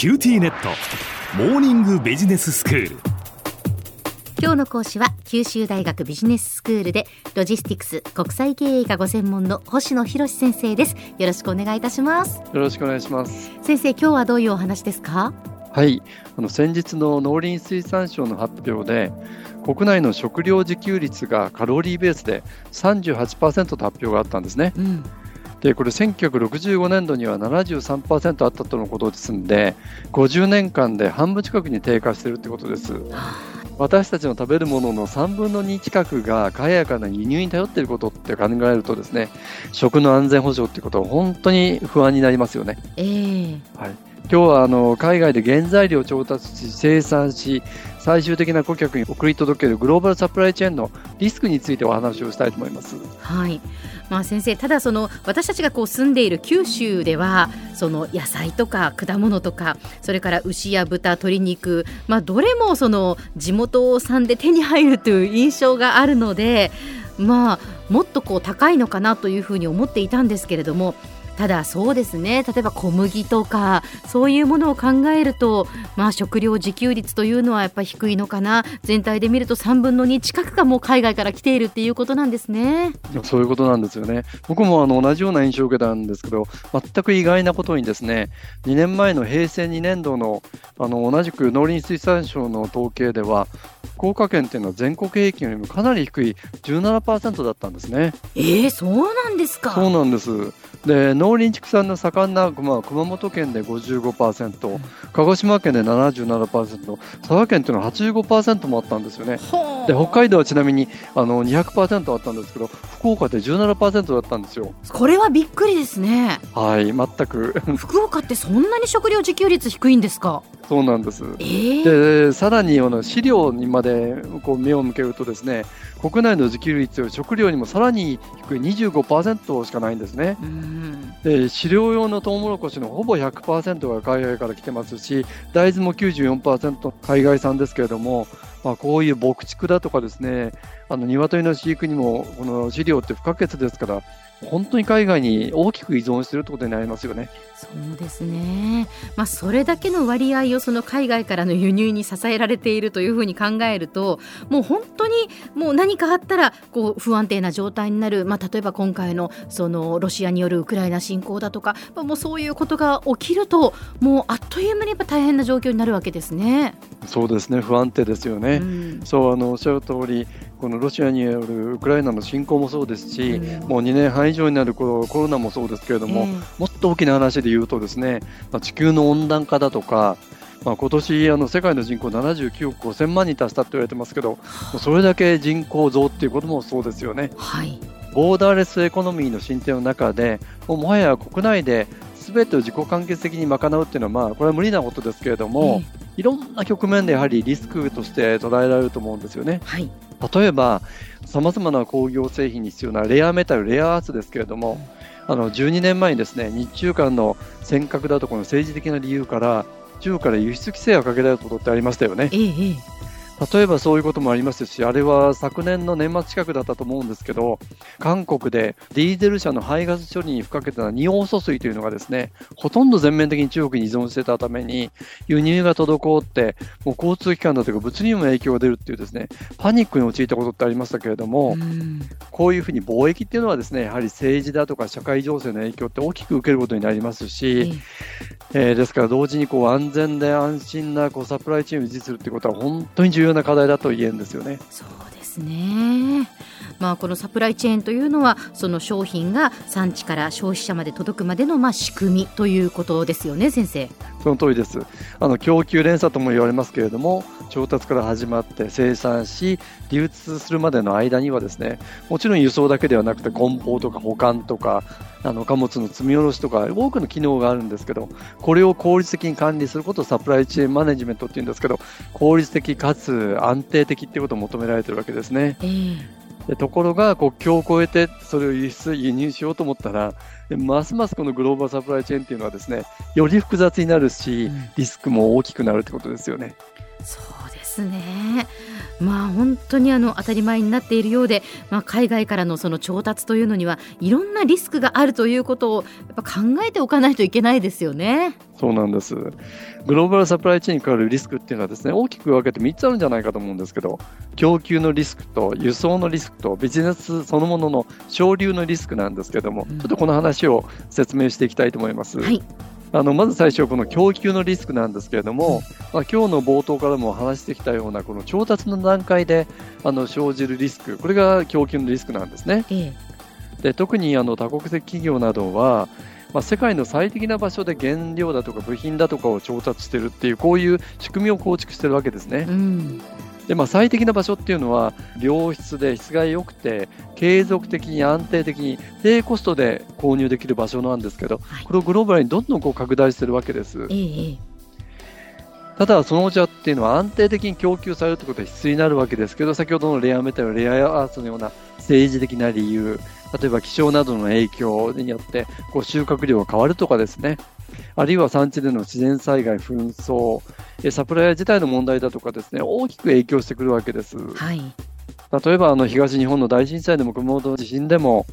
QTnet。モーニングビジネススクール。今日の講師は九州大学ビジネススクールでロジスティクス国際経営がご専門の星野博先生です。よろしくお願いいたします。よろしくお願いします。先生今日はどういうお話ですか？はい。あの先日の農林水産省の発表で国内の食料自給率がカロリーベースで38%と発表があったんですね、うんでこれ1965年度には73%あったとのことですので50年間で半分近くに低下しているということです。私たちの食べるものの3分の2近くが海外からの輸入に頼っていることって考えるとですね食の安全保障っていうことは本当に不安になりますよね。えー、はい今日はあの海外で原材料を調達し生産し最終的な顧客に送り届けるグローバルサプライチェーンのリスクについてお話をしたいと思います。はい、まあ、先生ただその私たちがこう住んでいる九州ではその野菜とか果物とかそれから牛や豚鶏肉、まあ、どれもその地元産で手に入るという印象があるのでまあもっとこう高いのかなというふうに思っていたんですけれどもただそうですね。例えば小麦とかそういうものを考えると、まあ、食料自給率というのはやっぱり低いのかな。全体で見ると3分の2近くがもう海外から来ているっていうことなんですね。そういうことなんですよね。僕もあの同じような印象を受けたんですけど全く意外なことにですね2年前の平成2年度のあの同じく農林水産省の統計では福岡県っていうのは全国平均よりもかなり低い17%だったんですね。えー、そうなんですか。そうなんです。で農林畜産の盛んな、まあ、熊本県で55%、うん、鹿児島県で77%佐賀県というのは85%もあったんですよねで北海道はちなみにあの200%あったんですけど福岡で17%だったんですよ。これはびっくりですね。はい全く。福岡ってそんなに食料自給率低いんですか？そうなんです、えー、でさらにあの飼料にまでこう目を向けるとですね国内の自給率は食料にもさらに低い25%しかないんですね。で飼料用のトウモロコシのほぼ100%が海外から来てますし大豆も94%海外産ですけれども、まあ、こういう牧畜だとかですねあの鶏の飼育にもこの飼料って不可欠ですから本当に海外に大きく依存しているということになりますよね。そうですね。まあそれだけの割合をその海外からの輸入に支えられているというふうに考えると、もう本当にもう何かあったらこう不安定な状態になる。まあ例えば今回のそのロシアによるウクライナ侵攻だとか、まあ、もうそういうことが起きると、もうあっという間にやっぱ大変な状況になるわけですね。そうですね。不安定ですよね。うん、そうあのおっしゃる通り。このロシアによるウクライナの侵攻もそうですし、うん、もう2年半以上になるコロナもそうですけれども、もっと大きな話で言うとですね、まあ、地球の温暖化だとか、まあ、今年あの世界の人口79億5000万人達したと言われてますけど、それだけ人口増っていうこともそうですよね。はい、ボーダーレスエコノミーの進展の中で、ももはや国内で全てを自己完結的に賄うっていうのは、まあ、これは無理なことですけれども、いろんな局面でやはりリスクとして捉えられると思うんですよね。はい例えば、さまざまな工業製品に必要なレアメタル、レアアースですけれども、あの12年前にですね日中間の尖閣だとこの政治的な理由から中国から輸出規制をかけられることってありましたよね。ええ例えばそういうこともありますし、あれは昨年の年末近くだったと思うんですけど、韓国でディーゼル車の排ガス処理に不可欠な二王疎水というのがですね、ほとんど全面的に中国に依存してたために、輸入が滞って、もう交通機関だとか物流にも影響が出るっていうですね、パニックに陥ったことってありましたけれども、こういうふうに貿易っていうのはですね、やはり政治だとか社会情勢の影響って大きく受けることになりますし、えー、ですから同時にこう安全で安心なこうサプライチェーンを維持するということは本当に重要な課題だと言えるんですよね。そうですねまあ、このサプライチェーンというのはその商品が産地から消費者まで届くまでのまあ仕組みということですよね先生。その通りですあの供給連鎖とも言われますけれども調達から始まって生産し流通するまでの間にはですねもちろん輸送だけではなくて梱包とか保管とかあの貨物の積み下ろしとか多くの機能があるんですけどこれを効率的に管理することをサプライチェーンマネジメントっていうんですけど効率的かつ安定的っていうことを求められてるわけですね。えーでところが国境を越えてそれを輸出輸入しようと思ったらますますこのグローバルサプライチェーンっていうのはですねより複雑になるし、リスクも大きくなるってことですよね。そうですね。まあ本当にあの当たり前になっているようで、まあ、海外からのその調達というのにはいろんなリスクがあるということをやっぱ考えておかないといけないですよね。そうなんです。グローバルサプライチェーンに関わるリスクっていうのはですね、大きく分けて3つあるんじゃないかと思うんですけど、供給のリスクと輸送のリスクとビジネスそのものの省流のリスクなんですけども、うん、ちょっとこの話を説明していきたいと思います。はいあのまず最初、この供給のリスクなんですけれども、まあ、今日の冒頭からも話してきたような、この調達の段階であの生じるリスク、これが供給のリスクなんですね。ええ、で特にあの多国籍企業などは、まあ、世界の最適な場所で原料だとか部品だとかを調達しているっていう、こういう仕組みを構築しているわけですね。うんでまあ、最適な場所っていうのは良質で質が良くて継続的に安定的に低コストで購入できる場所なんですけど、はい、これをグローバルにどんどんこう拡大してるわけです。ええ、ただ、そのお茶っていうのは安定的に供給されるということは必須になるわけですけど、先ほどのレアメタル、レアアースのような政治的な理由、例えば気象などの影響によってこう収穫量が変わるとかですね、あるいは産地での自然災害、紛争、サプライヤー自体の問題だとかですね、大きく影響してくるわけです。はい、例えばあの東日本の大震災でも熊本の地震でも、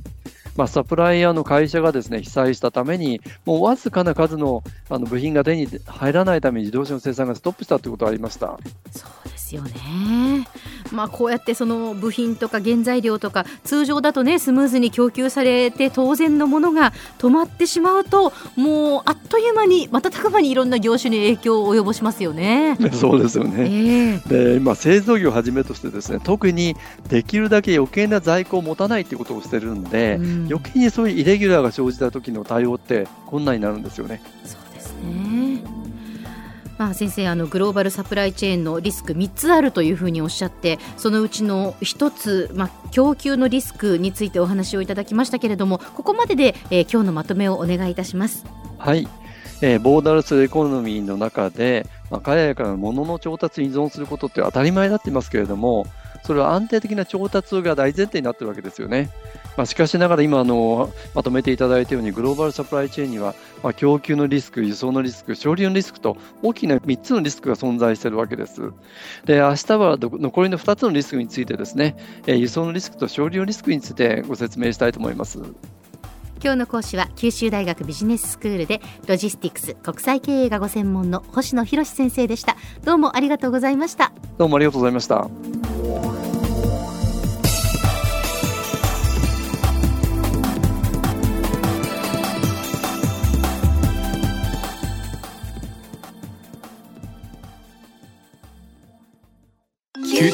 まあ、サプライヤーの会社がですね被災したために、もうわずかな数のあの部品が手に入らないために自動車の生産がストップしたということがありました。そうですよね。まあ、こうやってその部品とか原材料とか通常だとねスムーズに供給されて当然のものが止まってしまうともうあっという間に瞬く間にいろんな業種に影響を及ぼしますよね。そうですよね。えー、で今製造業をはじめとしてですね特にできるだけ余計な在庫を持たないということをしてるんで、うん、余計にそういうイレギュラーが生じた時の対応って困難になるんですよね。そうですね。まあ、先生あのグローバルサプライチェーンのリスク3つあるというふうにおっしゃってそのうちの1つ、まあ、供給のリスクについてお話をいただきましたけれどもここまでで、えー、今日のまとめをお願いいたします。はいえー、ボーダルスエコノミーの中で、まあ、海外からの物の調達に依存することって当たり前になっていますけれどもそれは安定的な調達が大前提になっているわけですよね。まあ、しかしながら今あのまとめていただいたようにグローバルサプライチェーンには、まあ、供給のリスク、輸送のリスク、処理のリスクと大きな3つのリスクが存在しているわけです。で明日は残りの2つのリスクについてですね、え輸送のリスクと処理のリスクについてご説明したいと思います。今日の講師は九州大学ビジネススクールでロジスティクス国際経営がご専門の星野博先生でしたどうもありがとうございましたどうもありがとうございました